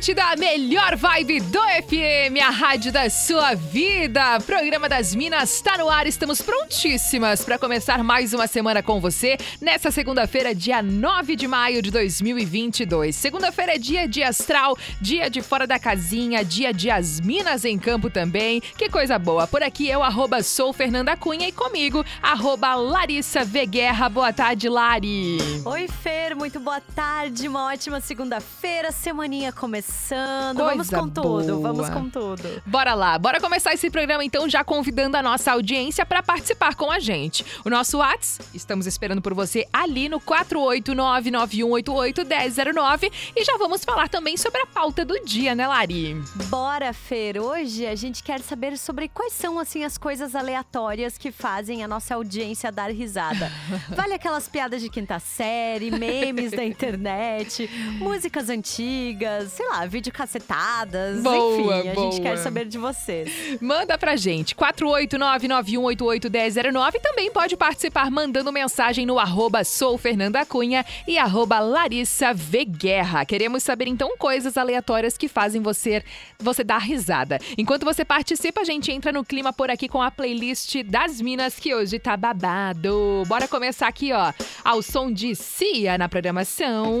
Da melhor vibe do FM, a rádio da sua vida. Programa das Minas está no ar. Estamos prontíssimas para começar mais uma semana com você nessa segunda-feira, dia 9 de maio de 2022. Segunda-feira é dia de astral, dia de fora da casinha, dia de as Minas em campo também. Que coisa boa. Por aqui eu arroba sou Fernanda Cunha e comigo arroba Larissa Veguerra. Boa tarde, Lari. Oi, Fer. Muito boa tarde. Uma ótima segunda-feira. Semaninha começando começando. Coisa vamos com boa. tudo, vamos com tudo. Bora lá, bora começar esse programa então já convidando a nossa audiência para participar com a gente. O nosso WhatsApp, estamos esperando por você ali no 48991881009 e já vamos falar também sobre a pauta do dia, né, Lari? Bora, Fer. Hoje a gente quer saber sobre quais são assim as coisas aleatórias que fazem a nossa audiência dar risada. Vale aquelas piadas de quinta série, memes da internet, músicas antigas, sei lá, vídeo cacetadas, Boa, enfim, a boa. gente quer saber de vocês. Manda pra gente, 48991881009 e também pode participar mandando mensagem no arroba sou Fernanda Cunha e arroba Larissa V. Guerra. Queremos saber então coisas aleatórias que fazem você, você dar risada. Enquanto você participa, a gente entra no clima por aqui com a playlist das Minas que hoje tá babado. Bora começar aqui, ó, ao som de Cia na programação.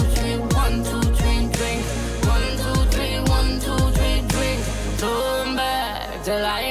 till I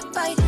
Frostbite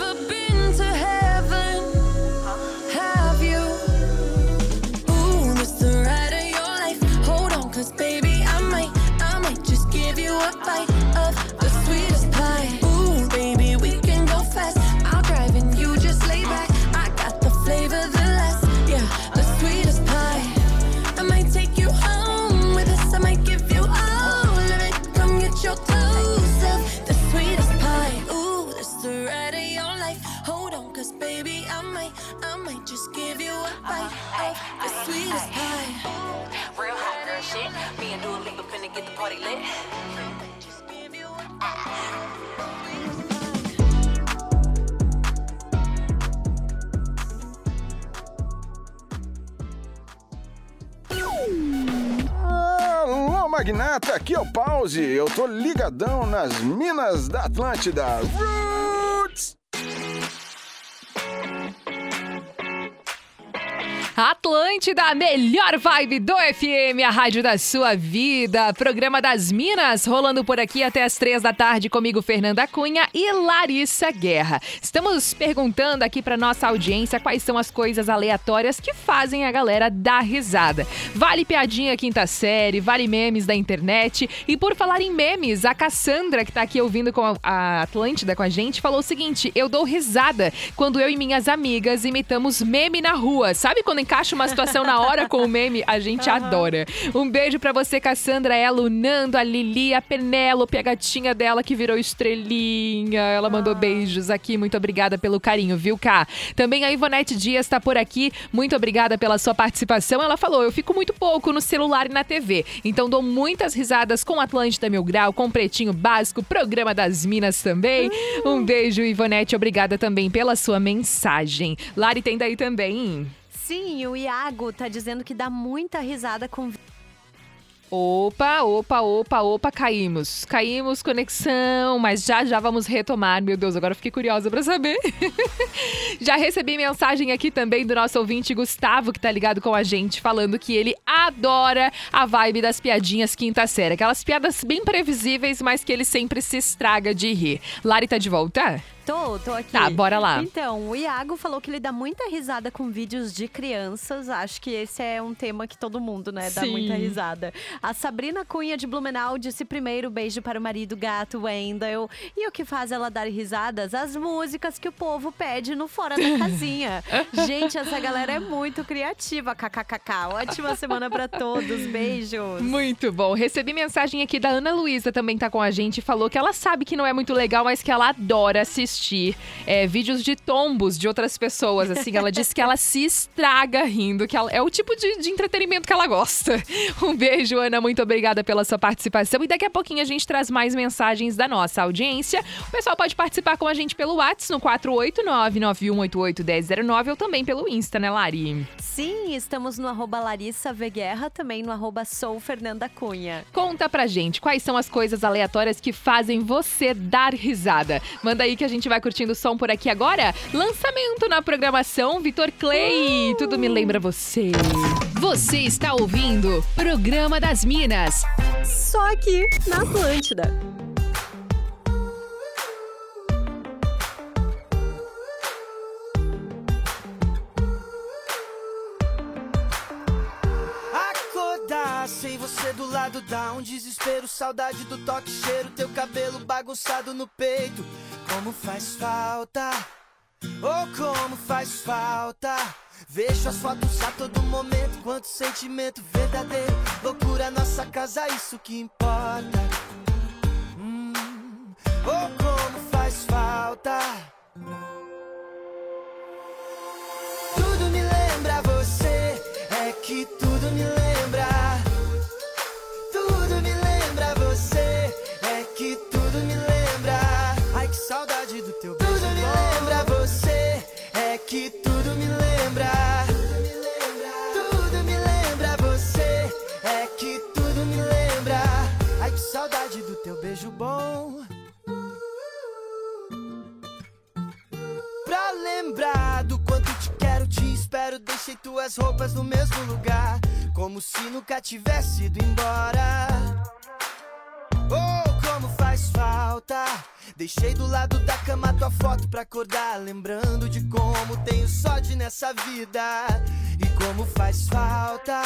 party bite. Alô, magnata, aqui é o Pause. Eu tô ligadão nas Minas da Atlântida. Atlântida, a melhor vibe do FM, a rádio da sua vida. Programa das Minas, rolando por aqui até as três da tarde comigo, Fernanda Cunha e Larissa Guerra. Estamos perguntando aqui para nossa audiência quais são as coisas aleatórias que fazem a galera dar risada. Vale piadinha quinta série, vale memes da internet. E por falar em memes, a Cassandra, que tá aqui ouvindo com a- Atlântida com a gente, falou o seguinte: eu dou risada quando eu e minhas amigas imitamos meme na rua. Sabe quando encaixa uma situação na hora com o meme? A gente adora. Um beijo pra você, Cassandra, ela, o Nando, a Lili, a Penélope, a gatinha dela que virou estrelinha. Ela mandou beijos aqui. Muito obrigada pelo carinho, viu, Cá? Também a Ivonete Dias tá por aqui. Muito obrigada pela sua participação. Ela falou: eu fico muito pouco no celular e na TV. Então dou muitas risadas com Atlântida Mil Grau, com Pretinho Básico, programa das Minas também. Um beijo, Ivonete. Obrigada também pela sua mensagem. Lari tem daí também. Sim, o Iago tá dizendo que dá muita risada com Opa, opa, opa, opa, caímos. Caímos, conexão, mas já já vamos retomar. Meu Deus, agora fiquei curiosa pra saber. já recebi mensagem aqui também do nosso ouvinte Gustavo, que tá ligado com a gente, falando que ele adora a vibe das piadinhas quinta série. Aquelas piadas bem previsíveis, mas que ele sempre se estraga de rir. Lari tá de volta? Tô, tô aqui. Tá, bora lá. Então, o Iago falou que ele dá muita risada com vídeos de crianças. Acho que esse é um tema que todo mundo, né, dá Sim. muita risada. A Sabrina Cunha de Blumenau disse primeiro beijo para o marido gato Wendell. E o que faz ela dar risadas? As músicas que o povo pede no Fora da Casinha. Gente, essa galera é muito criativa. KKKK. Ótima semana pra todos. Beijos. Muito bom. Recebi mensagem aqui da Ana Luísa, também tá com a gente. Falou que ela sabe que não é muito legal, mas que ela adora assistir é, vídeos de tombos de outras pessoas. Assim, ela disse que ela se estraga rindo, que ela- é o tipo de, de entretenimento que ela gosta. Um beijo, Ana. Muito obrigada pela sua participação. E daqui a pouquinho a gente traz mais mensagens da nossa audiência. O pessoal pode participar com a gente pelo WhatsApp no 489-9188-1009 ou também pelo Insta, né, Lari? Sim, estamos no arroba Larissa V Guerra, também no arroba Sou Fernanda Cunha. Conta pra gente quais são as coisas aleatórias que fazem você dar risada. Manda aí que a gente vai curtindo o som por aqui agora. Lançamento na programação Vitor Clay. Tudo me lembra você. Você está ouvindo Programa das Minas. Só aqui na Atlântida. Lado dá um desespero, saudade do toque, cheiro, teu cabelo bagunçado no peito. Como faz falta, oh como faz falta. Vejo as fotos a todo momento, quanto sentimento verdadeiro. Loucura nossa casa, isso que importa. Hum, oh como faz falta. Tudo me lembra você, é que bom. Pra lembrar do quanto te quero, te espero. Deixei tuas roupas no mesmo lugar, como se nunca tivesse ido embora. Oh, como faz falta. Deixei do lado da cama tua foto pra acordar, lembrando de como tenho sorte nessa vida e como faz falta.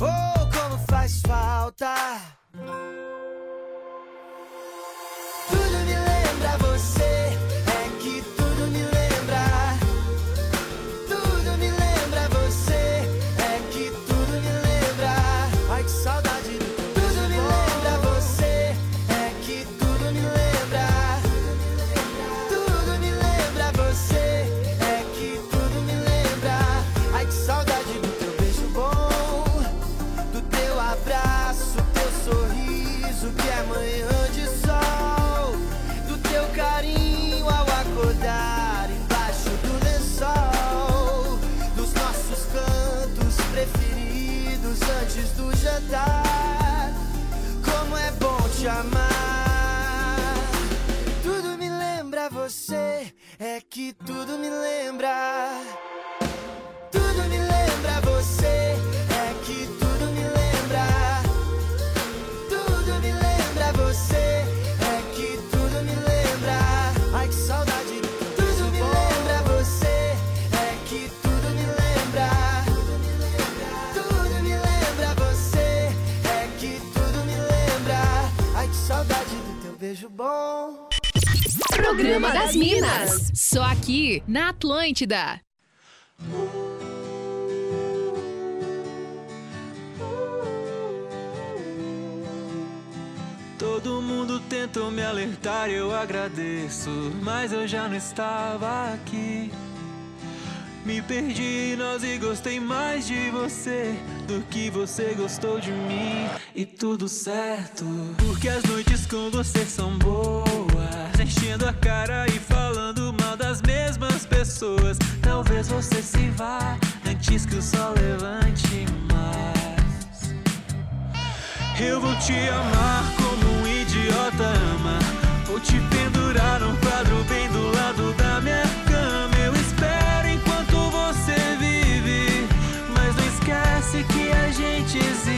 Oh, como faz falta. Lembra você, tudo me lembra. Programa das Minas. Só aqui na Atlântida. Todo mundo tentou me alertar, eu agradeço, mas eu já não estava aqui. Me perdi nós e gostei mais de você do que você gostou de mim. E tudo certo, porque as noites com você são boas. Enchendo a cara e falando mal das mesmas pessoas. Talvez você se vá antes que o sol levante mais. Eu vou te amar como um idiota ama. Vou te pendurar num quadro bem do lado da minha cama. Eu espero enquanto você vive. Mas não esquece que a gente existe.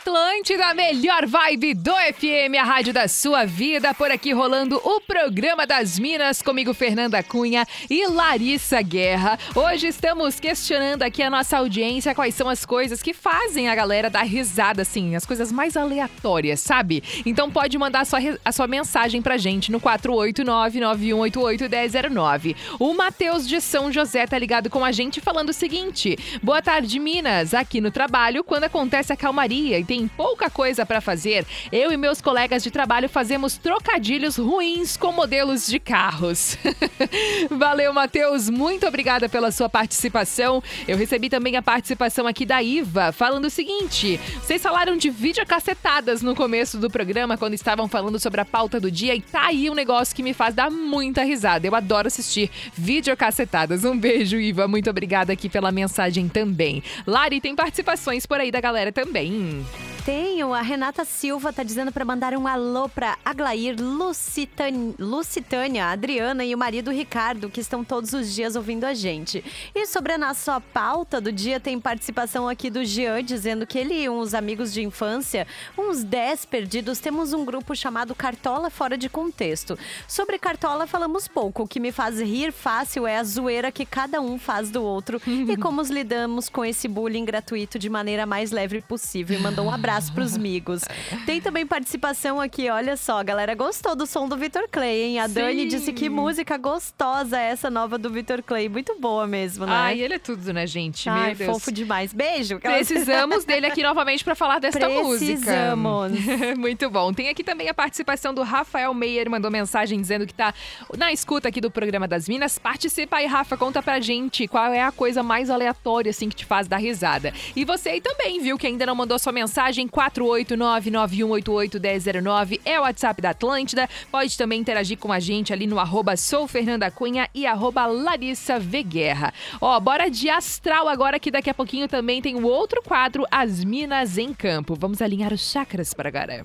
Atlântida, a melhor vibe do FM, a rádio da sua vida. Por aqui rolando o programa das Minas, comigo Fernanda Cunha e Larissa Guerra. Hoje estamos questionando aqui a nossa audiência quais são as coisas que fazem a galera dar risada, assim, as coisas mais aleatórias, sabe? Então pode mandar a sua, a sua mensagem pra gente no 489-9188-1009. O Matheus de São José tá ligado com a gente falando o seguinte: Boa tarde, Minas. Aqui no trabalho, quando acontece a calmaria tem pouca coisa pra fazer, eu e meus colegas de trabalho fazemos trocadilhos ruins com modelos de carros. Valeu, Matheus. Muito obrigada pela sua participação. Eu recebi também a participação aqui da Iva, falando o seguinte: vocês falaram de videocacetadas no começo do programa, quando estavam falando sobre a pauta do dia, e tá aí um negócio que me faz dar muita risada. Eu adoro assistir videocacetadas. Um beijo, Iva. Muito obrigada aqui pela mensagem também. Lari, tem participações por aí da galera também. Tenho, a Renata Silva tá dizendo pra mandar um alô pra Aglair, Lucitan... Lucitânia, Adriana e o marido Ricardo, que estão todos os dias ouvindo a gente. E sobre a nossa pauta do dia, tem participação aqui do Jean, dizendo que ele e uns amigos de infância, uns 10 perdidos, temos um grupo chamado Cartola Fora de Contexto. Sobre Cartola falamos pouco, o que me faz rir fácil é a zoeira que cada um faz do outro e como lidamos com esse bullying gratuito de maneira mais leve possível. E mandou um abraço pros amigos. Tem também participação aqui, olha só, a galera gostou do som do Vitor Clay, hein? A Dani Sim. disse que música gostosa é essa nova do Vitor Clay. Muito boa mesmo, né? Ai, ele é tudo, né, gente? Ai, Meu Deus. fofo demais. Beijo. Precisamos dele aqui novamente para falar desta Precisamos. música. Muito bom. Tem aqui também a participação do Rafael Meyer, mandou mensagem dizendo que tá na escuta aqui do programa das Minas. Participa aí, Rafa, conta pra gente qual é a coisa mais aleatória assim que te faz dar risada. E você aí também, viu, que ainda não mandou sua mensagem 48991881009 é o WhatsApp da Atlântida. Pode também interagir com a gente ali no arroba sou Fernanda Cunha e arroba Larissa V. Guerra. Ó, bora de astral agora que daqui a pouquinho também tem o outro quadro, As Minas em Campo. Vamos alinhar os chakras para agora.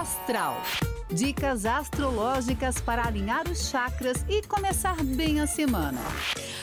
Astral. Dicas astrológicas para alinhar os chakras e começar bem a semana.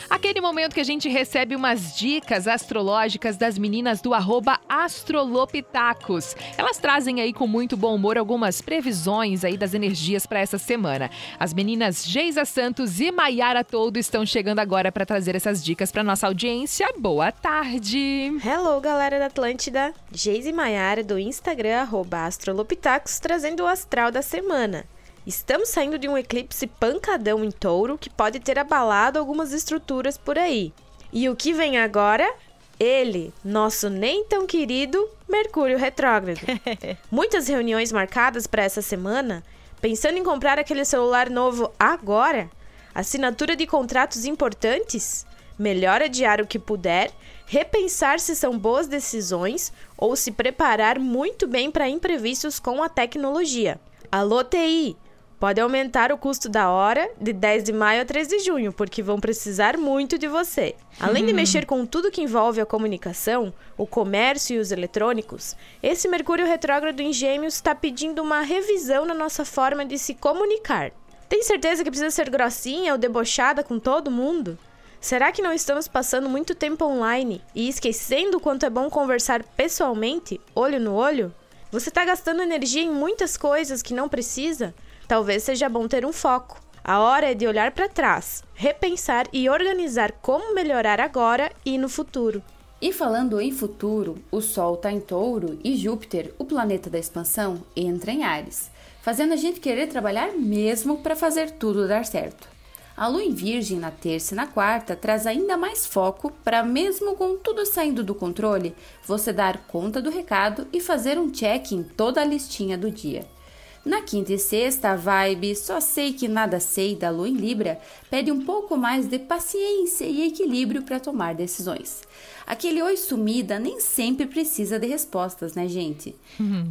Aquele momento que a gente recebe umas dicas astrológicas das meninas do arroba Astrolopitacos. Elas trazem aí com muito bom humor algumas previsões aí das energias para essa semana. As meninas Geisa Santos e Maiara Todo estão chegando agora para trazer essas dicas para nossa audiência. Boa tarde! Hello, galera da Atlântida! Geise e Maiara do Instagram arroba Astrolopitacos trazendo o astral da semana. Estamos saindo de um eclipse pancadão em touro que pode ter abalado algumas estruturas por aí. E o que vem agora? Ele, nosso nem tão querido Mercúrio retrógrado. Muitas reuniões marcadas para essa semana, pensando em comprar aquele celular novo agora? Assinatura de contratos importantes? Melhor adiar o que puder, repensar se são boas decisões ou se preparar muito bem para imprevistos com a tecnologia. Alô, TI! Pode aumentar o custo da hora de 10 de maio a 3 de junho, porque vão precisar muito de você. Além de mexer com tudo que envolve a comunicação, o comércio e os eletrônicos, esse Mercúrio retrógrado em Gêmeos está pedindo uma revisão na nossa forma de se comunicar. Tem certeza que precisa ser grossinha ou debochada com todo mundo? Será que não estamos passando muito tempo online e esquecendo o quanto é bom conversar pessoalmente, olho no olho? Você está gastando energia em muitas coisas que não precisa? Talvez seja bom ter um foco. A hora é de olhar para trás, repensar e organizar como melhorar agora e no futuro. E falando em futuro, o Sol está em Touro e Júpiter, o planeta da expansão, entra em Ares, fazendo a gente querer trabalhar mesmo para fazer tudo dar certo. A Lua em Virgem na terça e na quarta traz ainda mais foco para, mesmo com tudo saindo do controle, você dar conta do recado e fazer um check em toda a listinha do dia. Na quinta e sexta, a vibe Só Sei Que Nada Sei da Lua em Libra pede um pouco mais de paciência e equilíbrio para tomar decisões. Aquele oi sumida nem sempre precisa de respostas, né, gente?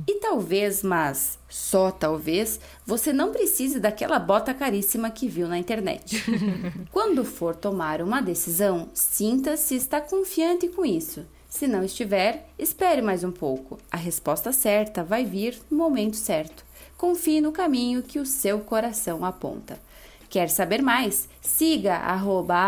E talvez, mas só talvez, você não precise daquela bota caríssima que viu na internet. Quando for tomar uma decisão, sinta se está confiante com isso. Se não estiver, espere mais um pouco. A resposta certa vai vir no momento certo confie no caminho que o seu coração aponta. Quer saber mais? Siga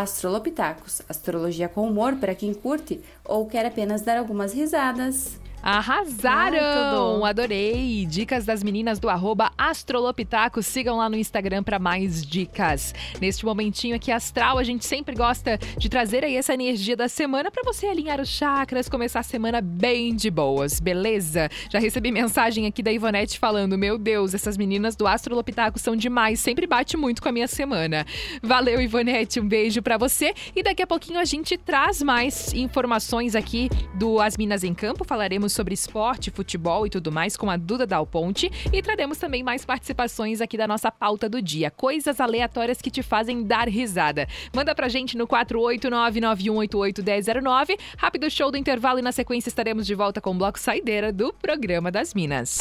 astrolopitacos, astrologia com humor para quem curte ou quer apenas dar algumas risadas. Arrasaram! Adorei! Dicas das meninas do arroba Astrolopitaco. Sigam lá no Instagram para mais dicas. Neste momentinho aqui astral, a gente sempre gosta de trazer aí essa energia da semana para você alinhar os chakras, começar a semana bem de boas, beleza? Já recebi mensagem aqui da Ivonete falando: Meu Deus, essas meninas do Astrolopitaco são demais, sempre bate muito com a minha semana. Valeu, Ivonete, um beijo para você. E daqui a pouquinho a gente traz mais informações aqui do As Minas em Campo. Falaremos sobre esporte, futebol e tudo mais com a Duda Dal Ponte e traremos também mais participações aqui da nossa pauta do dia, coisas aleatórias que te fazem dar risada. Manda pra gente no 48991881009. Rápido show do intervalo e na sequência estaremos de volta com o bloco saideira do programa das Minas.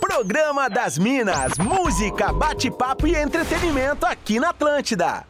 Programa das Minas, música, bate-papo e entretenimento aqui na Atlântida.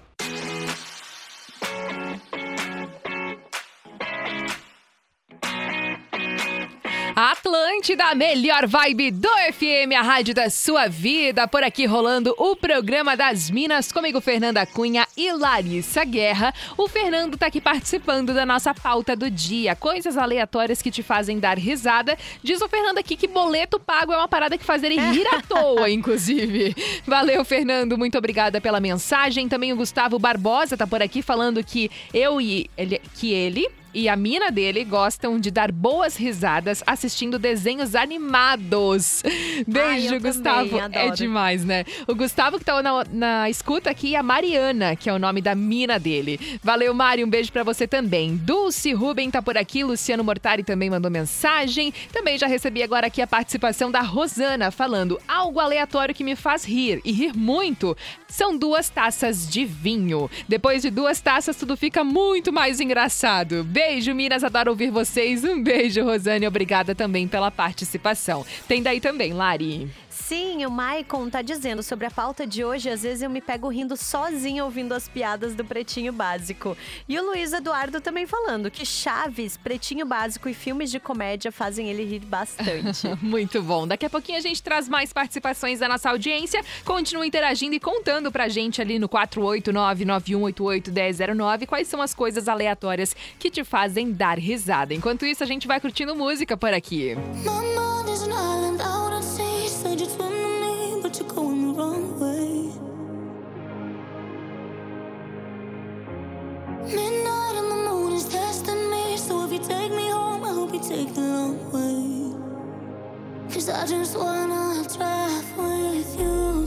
Atlântida, a melhor vibe do FM, a rádio da sua vida. Por aqui rolando o programa das Minas, comigo Fernanda Cunha e Larissa Guerra. O Fernando tá aqui participando da nossa pauta do dia, coisas aleatórias que te fazem dar risada. Diz o Fernando aqui que boleto pago é uma parada que faz ele rir à toa, inclusive. Valeu, Fernando, muito obrigada pela mensagem. Também o Gustavo Barbosa tá por aqui falando que eu e ele, que ele e a mina dele gostam de dar boas risadas assistindo desenhos animados. Beijo, eu Gustavo. também, É demais, né? O Gustavo que tá na, na escuta aqui e a Mariana, que é o nome da mina dele. Valeu, Mari, um beijo pra você também. Dulce Ruben tá por aqui, Luciano Mortari também mandou mensagem. Também já recebi agora aqui a participação da Rosana falando algo aleatório que me faz rir e rir muito. São duas taças de vinho. Depois de duas taças, tudo fica muito mais engraçado. Beijo, Minas, adoro ouvir vocês. Um beijo, Rosane, obrigada também pela participação. Tem daí também, Lari. Sim, o Maicon tá dizendo sobre a pauta de hoje. Às vezes eu me pego rindo sozinho ouvindo as piadas do Pretinho Básico. E o Luiz Eduardo também falando que Chaves, Pretinho Básico e filmes de comédia fazem ele rir bastante. Muito bom. Daqui a pouquinho a gente traz mais participações da nossa audiência. Continua interagindo e contando pra gente ali no 489-9188-1009 quais são as coisas aleatórias que te fazem dar risada. Enquanto isso, a gente vai curtindo música por aqui. My you'd swim to me, but you're going the wrong way. Midnight and the moon is testing me. So if you take me home, I hope you take the long way. Cause I just wanna drive with you.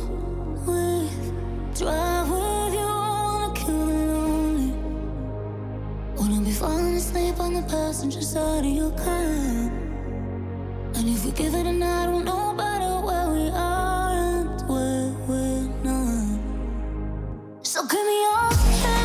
With, drive with you. Wanna kill the lonely. Wanna be falling asleep on the passenger side of your car. And if we give it a night, we'll know better where we are and where we're not. So give me your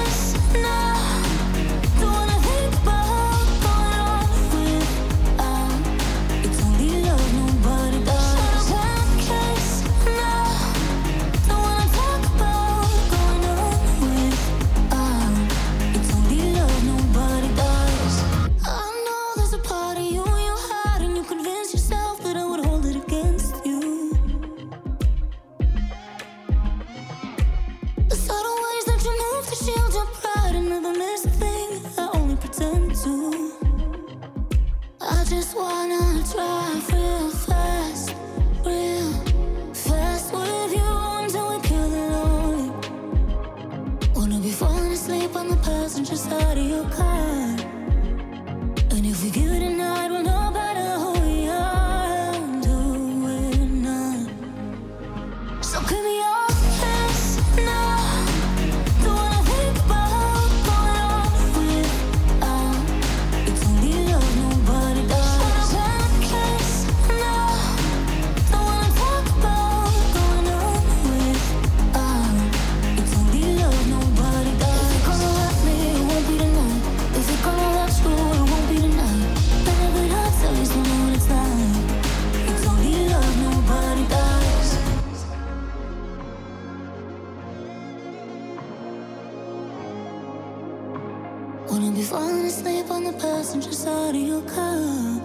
Wanna be falling asleep on the passenger side of your car.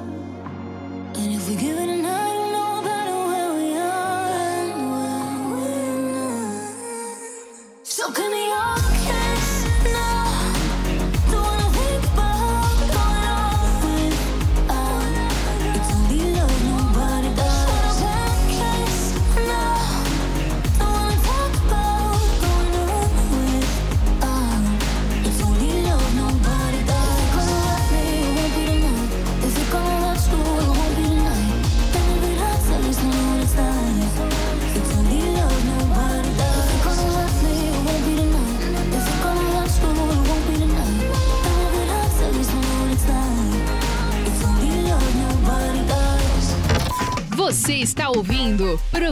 And if we give it a night,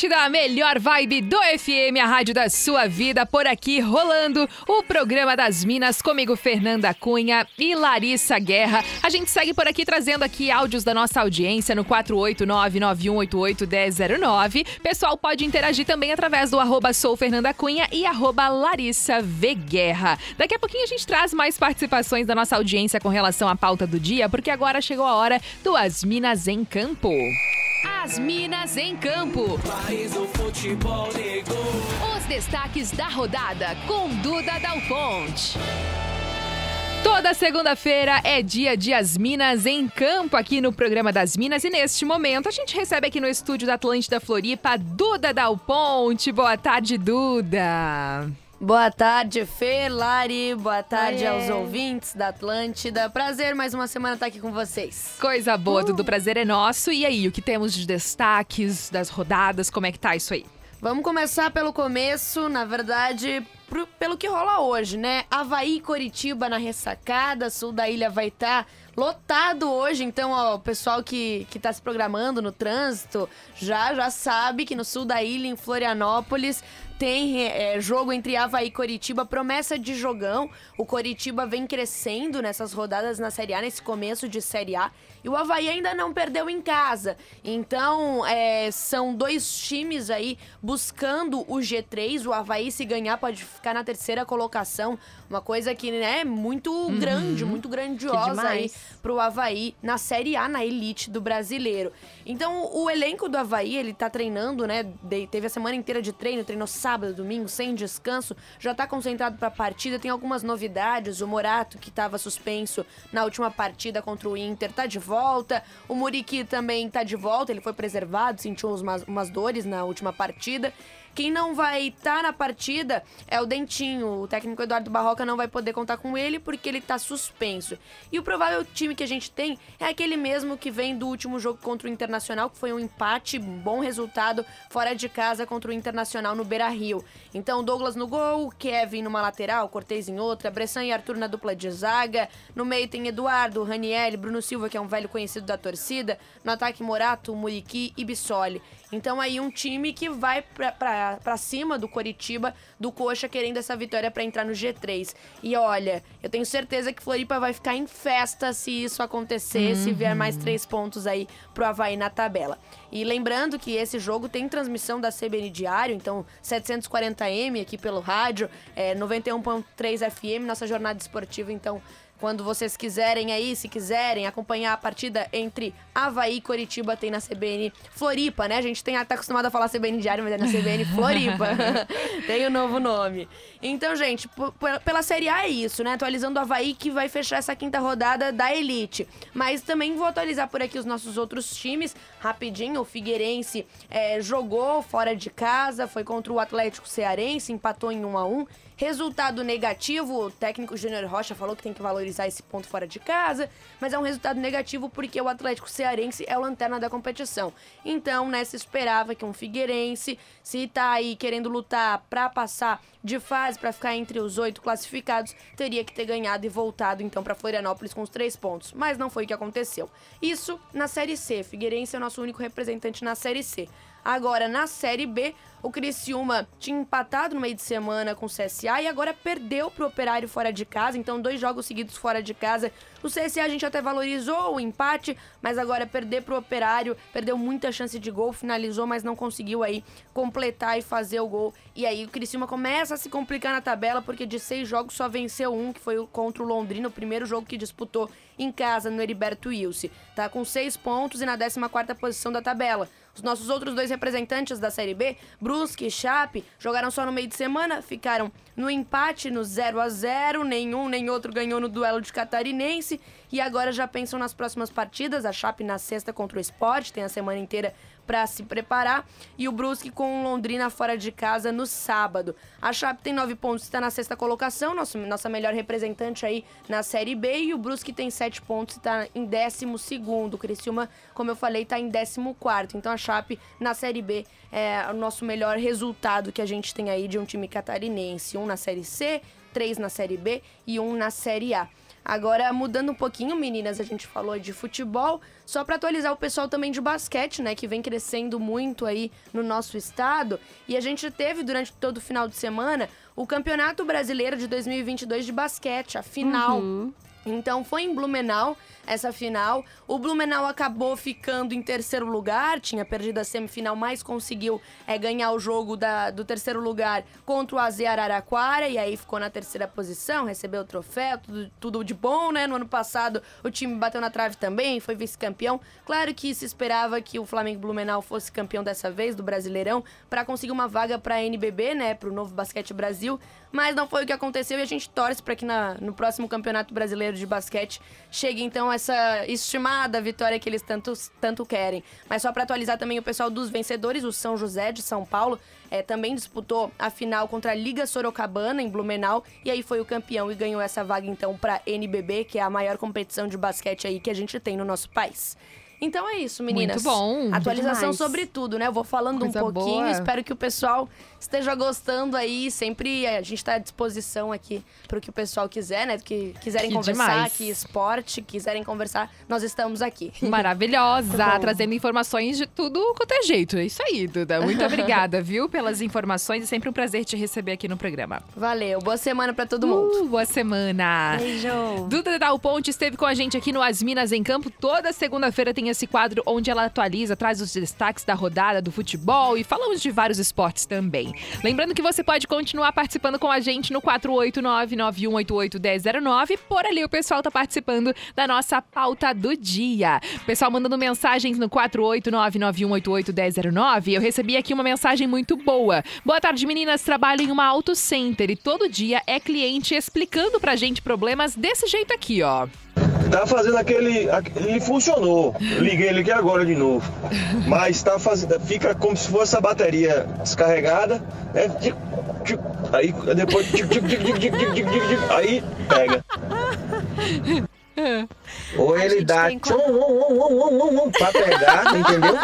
Atlântida, a melhor vibe do FM, a rádio da sua vida, por aqui rolando o programa das Minas comigo Fernanda Cunha e Larissa Guerra. A gente segue por aqui trazendo aqui áudios da nossa audiência no 489-9188-1009. Pessoal pode interagir também através do arroba sou Fernanda Cunha e arroba Larissa V Guerra. Daqui a pouquinho a gente traz mais participações da nossa audiência com relação à pauta do dia, porque agora chegou a hora do As Minas em Campo. As Minas em Campo. Os destaques da rodada com Duda Dal Ponte. Toda segunda-feira é dia de As Minas em Campo aqui no programa das Minas e neste momento a gente recebe aqui no estúdio da Atlântida Floripa Duda Dal Ponte. Boa tarde, Duda. Boa tarde, Fê, Lari. Boa tarde Oiê. aos ouvintes da Atlântida. Prazer mais uma semana estar aqui com vocês. Coisa boa, Dudu, prazer é nosso. E aí, o que temos de destaques das rodadas? Como é que tá isso aí? Vamos começar pelo começo, na verdade, pro- pelo que rola hoje, né? Havaí e Coritiba na ressacada, sul da ilha vai estar lotado hoje. Então, ó, o pessoal que, que tá se programando no trânsito já, já sabe que no sul da ilha, em Florianópolis, tem é, jogo entre Havaí e Coritiba, promessa de jogão. O Coritiba vem crescendo nessas rodadas na Série A, nesse começo de Série A. E o Havaí ainda não perdeu em casa. Então, é, são dois times aí buscando o G3. O Havaí, se ganhar, pode ficar na terceira colocação. Uma coisa que né, é muito uhum. grande, muito grandiosa aí pro Havaí na Série A, na elite do brasileiro. Então, o elenco do Havaí, ele tá treinando, né? Teve a semana inteira de treino, treinou sábado, domingo, sem descanso. Já tá concentrado pra partida. Tem algumas novidades. O Morato, que tava suspenso na última partida contra o Inter, tá de volta. O Muriqui também tá de volta, ele foi preservado, sentiu umas, umas dores na última partida. Quem não vai estar tá na partida é o Dentinho. O técnico Eduardo Barroca não vai poder contar com ele porque ele está suspenso. E o provável time que a gente tem é aquele mesmo que vem do último jogo contra o Internacional, que foi um empate, bom resultado fora de casa contra o Internacional no Beira Rio. Então, Douglas no gol, Kevin numa lateral, Cortez em outra, Bressan e Arthur na dupla de zaga. No meio tem Eduardo, Raniel, Bruno Silva, que é um velho conhecido da torcida. No ataque, Morato, Muriqui e Bissoli. Então, aí um time que vai pra, pra para cima do Coritiba, do Coxa, querendo essa vitória para entrar no G3. E olha, eu tenho certeza que Floripa vai ficar em festa se isso acontecer, uhum. se vier mais uhum. três pontos aí pro Havaí na tabela. E lembrando que esse jogo tem transmissão da CBN Diário, então 740M aqui pelo rádio, é, 91.3 FM, nossa jornada esportiva, então quando vocês quiserem aí, se quiserem acompanhar a partida entre Havaí e Coritiba, tem na CBN Floripa, né? A gente tem, tá acostumado a falar CBN Diário, mas é na CBN Floripa. tem o um novo nome. Então, gente, pela Série A é isso, né? Atualizando o Havaí que vai fechar essa quinta rodada da Elite. Mas também vou atualizar por aqui os nossos outros times. Rapidinho, o Figueirense é, jogou fora de casa, foi contra o Atlético Cearense, empatou em 1 a 1 Resultado negativo, o técnico Júnior Rocha falou que tem que valorizar esse ponto fora de casa, mas é um resultado negativo porque o Atlético Cearense é o lanterna da competição. Então, né, se esperava que um Figueirense, se tá aí querendo lutar para passar de fase, para ficar entre os oito classificados, teria que ter ganhado e voltado então para Florianópolis com os três pontos. Mas não foi o que aconteceu. Isso na Série C. Figueirense é o nosso único representante na Série C. Agora, na Série B, o Criciúma tinha empatado no meio de semana com o CSA e agora perdeu pro Operário fora de casa, então dois jogos seguidos fora de casa. O CSA a gente até valorizou o empate, mas agora perder pro Operário, perdeu muita chance de gol, finalizou, mas não conseguiu aí completar e fazer o gol. E aí o Criciúma começa a se complicar na tabela, porque de seis jogos só venceu um, que foi contra o Londrina, o primeiro jogo que disputou em casa no Heriberto Wilson. Tá com seis pontos e na 14 quarta posição da tabela. Os nossos outros dois representantes da Série B, Brusque e Chape, jogaram só no meio de semana, ficaram no empate no 0 a 0 nenhum nem outro ganhou no duelo de catarinense e agora já pensam nas próximas partidas. A Chape na sexta contra o Sport, tem a semana inteira para se preparar. E o Brusque com Londrina fora de casa no sábado. A Chape tem nove pontos, está na sexta colocação, nosso, nossa melhor representante aí na Série B. E o Brusque tem sete pontos, está em décimo segundo. O Criciúma, como eu falei, está em décimo quarto. Então a Chape na Série B é o nosso melhor resultado que a gente tem aí de um time catarinense. Um na Série C, três na Série B e um na Série A. Agora, mudando um pouquinho, meninas, a gente falou de futebol, só para atualizar o pessoal também de basquete, né, que vem crescendo muito aí no nosso estado. E a gente teve durante todo o final de semana o Campeonato Brasileiro de 2022 de basquete, a final. Uhum. Então foi em Blumenau essa final. O Blumenau acabou ficando em terceiro lugar, tinha perdido a semifinal, mas conseguiu é, ganhar o jogo da, do terceiro lugar contra o AZ Araraquara e aí ficou na terceira posição, recebeu o troféu, tudo, tudo de bom, né? No ano passado o time bateu na trave também, foi vice-campeão. Claro que se esperava que o Flamengo Blumenau fosse campeão dessa vez do Brasileirão para conseguir uma vaga para a NBB, né, para o Novo Basquete Brasil, mas não foi o que aconteceu e a gente torce para que na, no próximo Campeonato Brasileiro de Basquete chegue então essa estimada vitória que eles tanto, tanto querem. Mas só para atualizar também o pessoal dos vencedores, o São José de São Paulo é, também disputou a final contra a Liga Sorocabana em Blumenau e aí foi o campeão e ganhou essa vaga então para NBB, que é a maior competição de basquete aí que a gente tem no nosso país. Então é isso, meninas. Muito bom. Atualização Demais. sobre tudo, né? Eu vou falando Coisa um pouquinho. boa. Espero que o pessoal esteja gostando aí. Sempre a gente tá à disposição aqui pro que o pessoal quiser, né? Que quiserem Que conversar, demais. que esporte, quiserem conversar, nós estamos aqui. Maravilhosa, Tá trazendo informações de tudo quanto é jeito. É isso aí, Duda. Muito obrigada, viu, pelas informações. É sempre um prazer te receber aqui no programa. Valeu, boa semana pra todo mundo. Uh, boa semana. Beijo. Duda Dal Ponte esteve com a gente aqui no As Minas em Campo. Toda segunda-feira tem esse quadro onde ela atualiza, traz os destaques da rodada do futebol e falamos de vários esportes também. Lembrando que você pode continuar participando com a gente no 489-9188-1009. Por ali o pessoal tá participando da nossa pauta do dia. O pessoal mandando mensagens no 489-9188-1009. Eu recebi aqui uma mensagem muito boa. Boa tarde, meninas. Trabalho em uma auto center e todo dia é cliente explicando pra gente problemas desse jeito aqui, ó. Tá fazendo aquele. Ele funcionou. Liguei ele aqui agora de novo. Mas tá fazendo. Fica como se fosse a bateria descarregada. Né? Aí depois. Aí pega. Ou ele dá tchum, um, um, um, um, um, pra pegar, entendeu?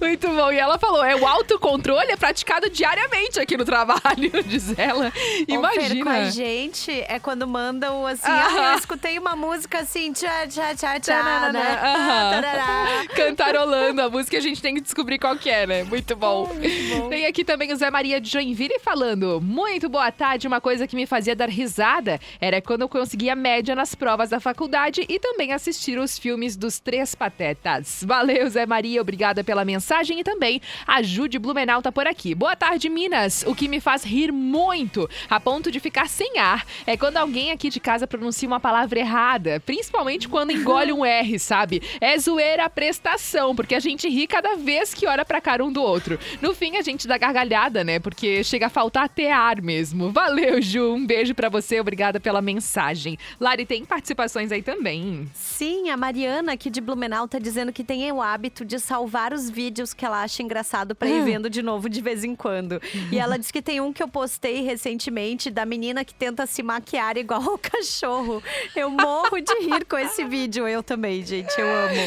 Muito bom. E ela falou: é o autocontrole é praticado diariamente aqui no trabalho, diz ela. Fer, com Imagina. a gente é quando mandam assim, Aham. ah, eu escutei uma música assim, tchá, tchá, tchá, tchá, né? Cantarolando a música, a gente tem que descobrir qual que é, né? Muito bom. Tem aqui também o Zé Maria de Joinville falando: Muito boa tarde. Uma coisa que me fazia dar risada era quando eu conseguia média nas provas da faculdade e também assistir os filmes dos Três Patetas. Valeu, Zé Maria. Obrigada pela mensagem e também a Ju de Blumenau tá por aqui. Boa tarde, Minas. O que me faz rir muito, a ponto de ficar sem ar, é quando alguém aqui de casa pronuncia uma palavra errada, principalmente quando engole um R, sabe? É zoeira a prestação, porque a gente ri cada vez que olha pra cara um do outro. No fim, a gente dá gargalhada, né? Porque chega a faltar até ar mesmo. Valeu, Ju. Um beijo pra você. Obrigada pela mensagem. Lari, tem participações aí também. Sim, a Mariana aqui de Blumenau tá dizendo que tem o hábito de salvar os vídeos que ela acha engraçado pra ir Ah. vendo de novo de vez em quando. E ela diz que tem um que eu postei recentemente da menina que tenta se maquiar igual ao cachorro. Eu morro de rir com esse vídeo, eu também, gente, eu amo.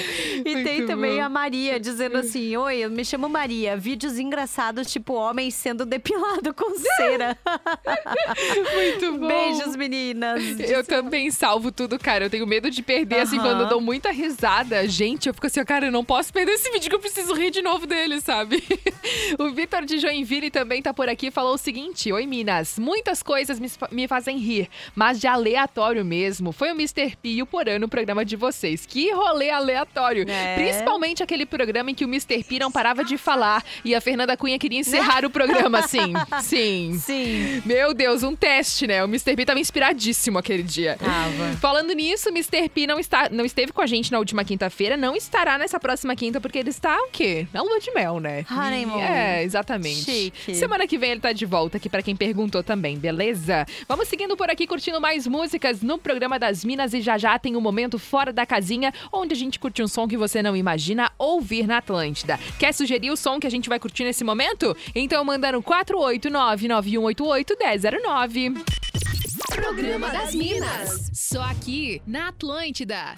E Muito tem também bom. a Maria dizendo assim: Oi, eu me chamo Maria. Vídeos engraçados, tipo homem sendo depilado com cera. Muito bom. Beijos, meninas. Eu também salvo tudo, cara. Eu tenho medo de perder, assim, Aham. quando eu dou muita risada. Gente, eu fico assim, cara, eu não posso perder esse vídeo que eu preciso rir de novo dele, sabe? o Vitor de Joinville também tá por aqui e falou o seguinte: Oi, Minas. Muitas coisas me, me fazem rir, mas de aleatório mesmo. Foi o Mr. P e o Porã no programa de vocês. Que rolê aleatório. É. Principalmente aquele programa em que o Mr. P não parava de falar e a Fernanda Cunha queria encerrar o programa, sim. Sim. Sim. Meu Deus, um teste, né? O Mr. P tava inspiradíssimo aquele dia. Tava. Falando nisso, Mr. P não, está, não esteve com a gente na última quinta-feira, não estará nessa próxima quinta, porque ele está o quê? Na lua de mel, né? Honeymoon. É, exatamente. Chique. Semana que vem ele tá de volta aqui pra quem perguntou também, beleza? Vamos seguindo por aqui, curtindo mais músicas no programa das Minas e já já tem um momento fora da casinha, onde a gente curte um som que você não imagina ouvir na Atlântida. Quer sugerir o som que a gente vai curtir nesse momento? Então manda no 489-9188-1009. Programa das Minas. Só aqui na Atlântida.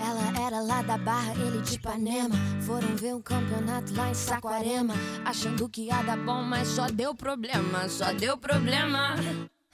Ela era lá da Barra, ele de Ipanema. Foram ver um campeonato lá em Saquarema. Achando que ia dar bom, mas só deu problema, só deu problema.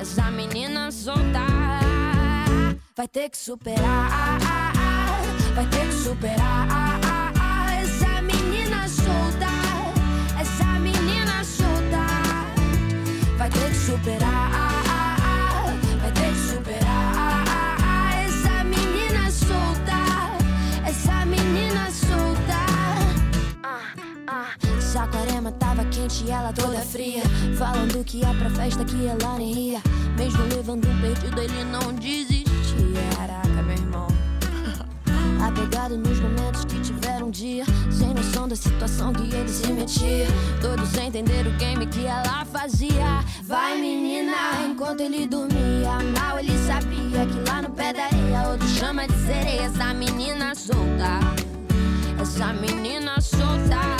Essa menina solta vai ter que superar, vai ter que superar. Essa menina solta, essa menina solta vai ter que superar, Saquarema tava quente e ela toda fria. Falando que ia pra festa que ela nem ia. Mesmo levando um perdido, ele não desistia. Caraca, meu irmão. Apegado nos momentos que tiveram um dia. Sem noção da situação que ele se metia. Todos sem entender o game que ela fazia. Vai menina, enquanto ele dormia. Mal ele sabia que lá no pé da areia, outro chama de sereia. Essa menina solta. Essa menina solta.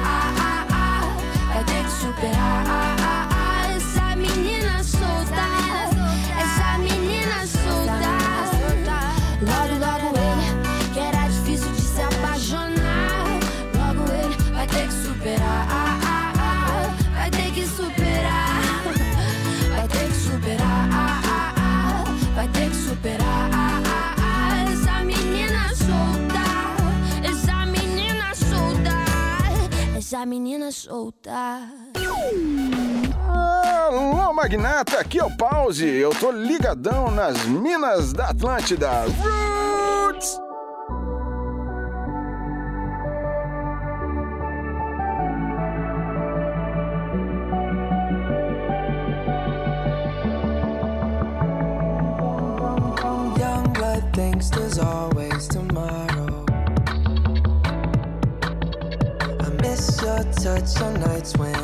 Essa menina solta. Alô, magnata, aqui é o Pause. Eu tô ligadão nas minas da Atlântida. Roots! It's are nights when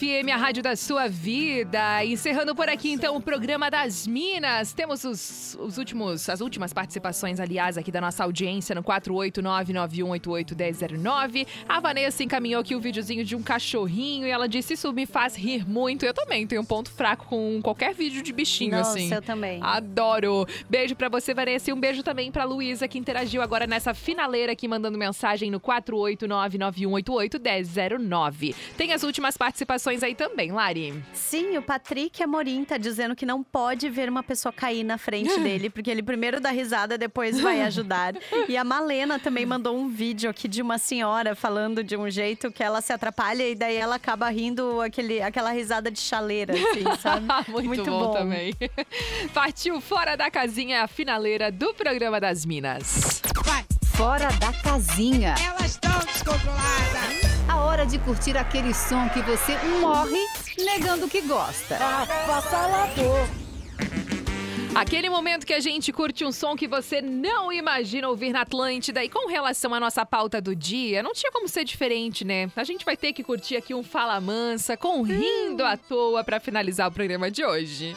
vibe do FM, a rádio da sua vida. Encerrando por aqui, então, o programa das Minas. Temos os, os últimos, as últimas participações, aliás, aqui da nossa audiência no 489-9188-1009. A Vanessa encaminhou aqui o videozinho de um cachorrinho e ela disse: Isso me faz rir muito. Eu também tenho um ponto fraco com qualquer vídeo de bichinho, Nossa, assim. eu também. Adoro. Beijo pra você, Vanessa, e um beijo também pra Luísa, que interagiu agora nessa finaleira aqui, mandando mensagem no 489-9188-1009. Tem as últimas participações aí também, Lari. Sim, o Patrick Amorim tá dizendo que não pode ver uma pessoa cair na frente dele, porque ele primeiro dá risada, depois vai ajudar. E a Malena também mandou um vídeo aqui de uma senhora falando de um jeito que ela se atrapalha e daí ela acaba rindo aquele, aquela risada de chaleira, assim, sabe? Muito, bom, também. Partiu fora da casinha a finaleira do programa das Minas. Fora da casinha. Elas estão descontroladas. A hora de curtir aquele som que você morre negando que gosta. Aquele momento que a gente curte um som que você não imagina ouvir na Atlântida. E com relação à nossa pauta do dia, não tinha como ser diferente, né? A gente vai ter que curtir aqui um Fala Mansa com Rindo à Toa para finalizar o programa de hoje.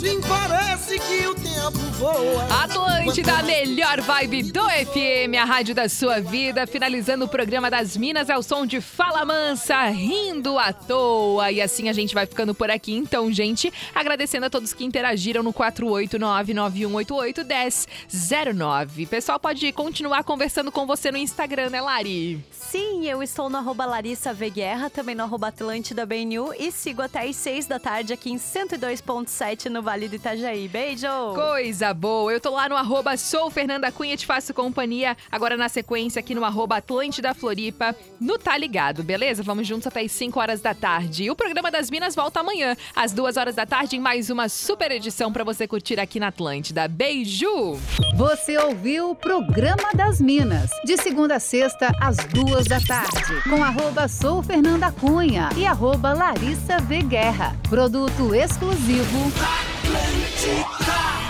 Assim parece que o tempo voa. Atlântida, a melhor vibe do FM, a rádio da sua vida. Finalizando o programa das Minas é o som de Fala Mansa, rindo à toa. E assim a gente vai ficando por aqui. Então, gente, agradecendo a todos que interagiram no 489-9188-1009. Pessoal, pode continuar conversando com você no Instagram, né, Lari? Sim, eu estou no arroba Larissa V Guerra, também no arroba Atlântida BNU e sigo até às 6 da tarde aqui em 102.7 no Vale do Itajaí. Beijo! Coisa boa! Eu tô lá no arroba sou Fernanda Cunha, te faço companhia. Agora na sequência aqui no arroba Atlântida Floripa, no Tá Ligado, beleza? Vamos juntos até as 5 horas da tarde. E o programa das Minas volta amanhã, às 2 horas da tarde, em mais uma super edição pra você curtir aqui na Atlântida. Beijo! Você ouviu o Programa das Minas, de segunda a sexta, às duas da tarde, com arroba sou Fernanda Cunha e arroba Larissa V Guerra. Produto exclusivo. Black to Chica.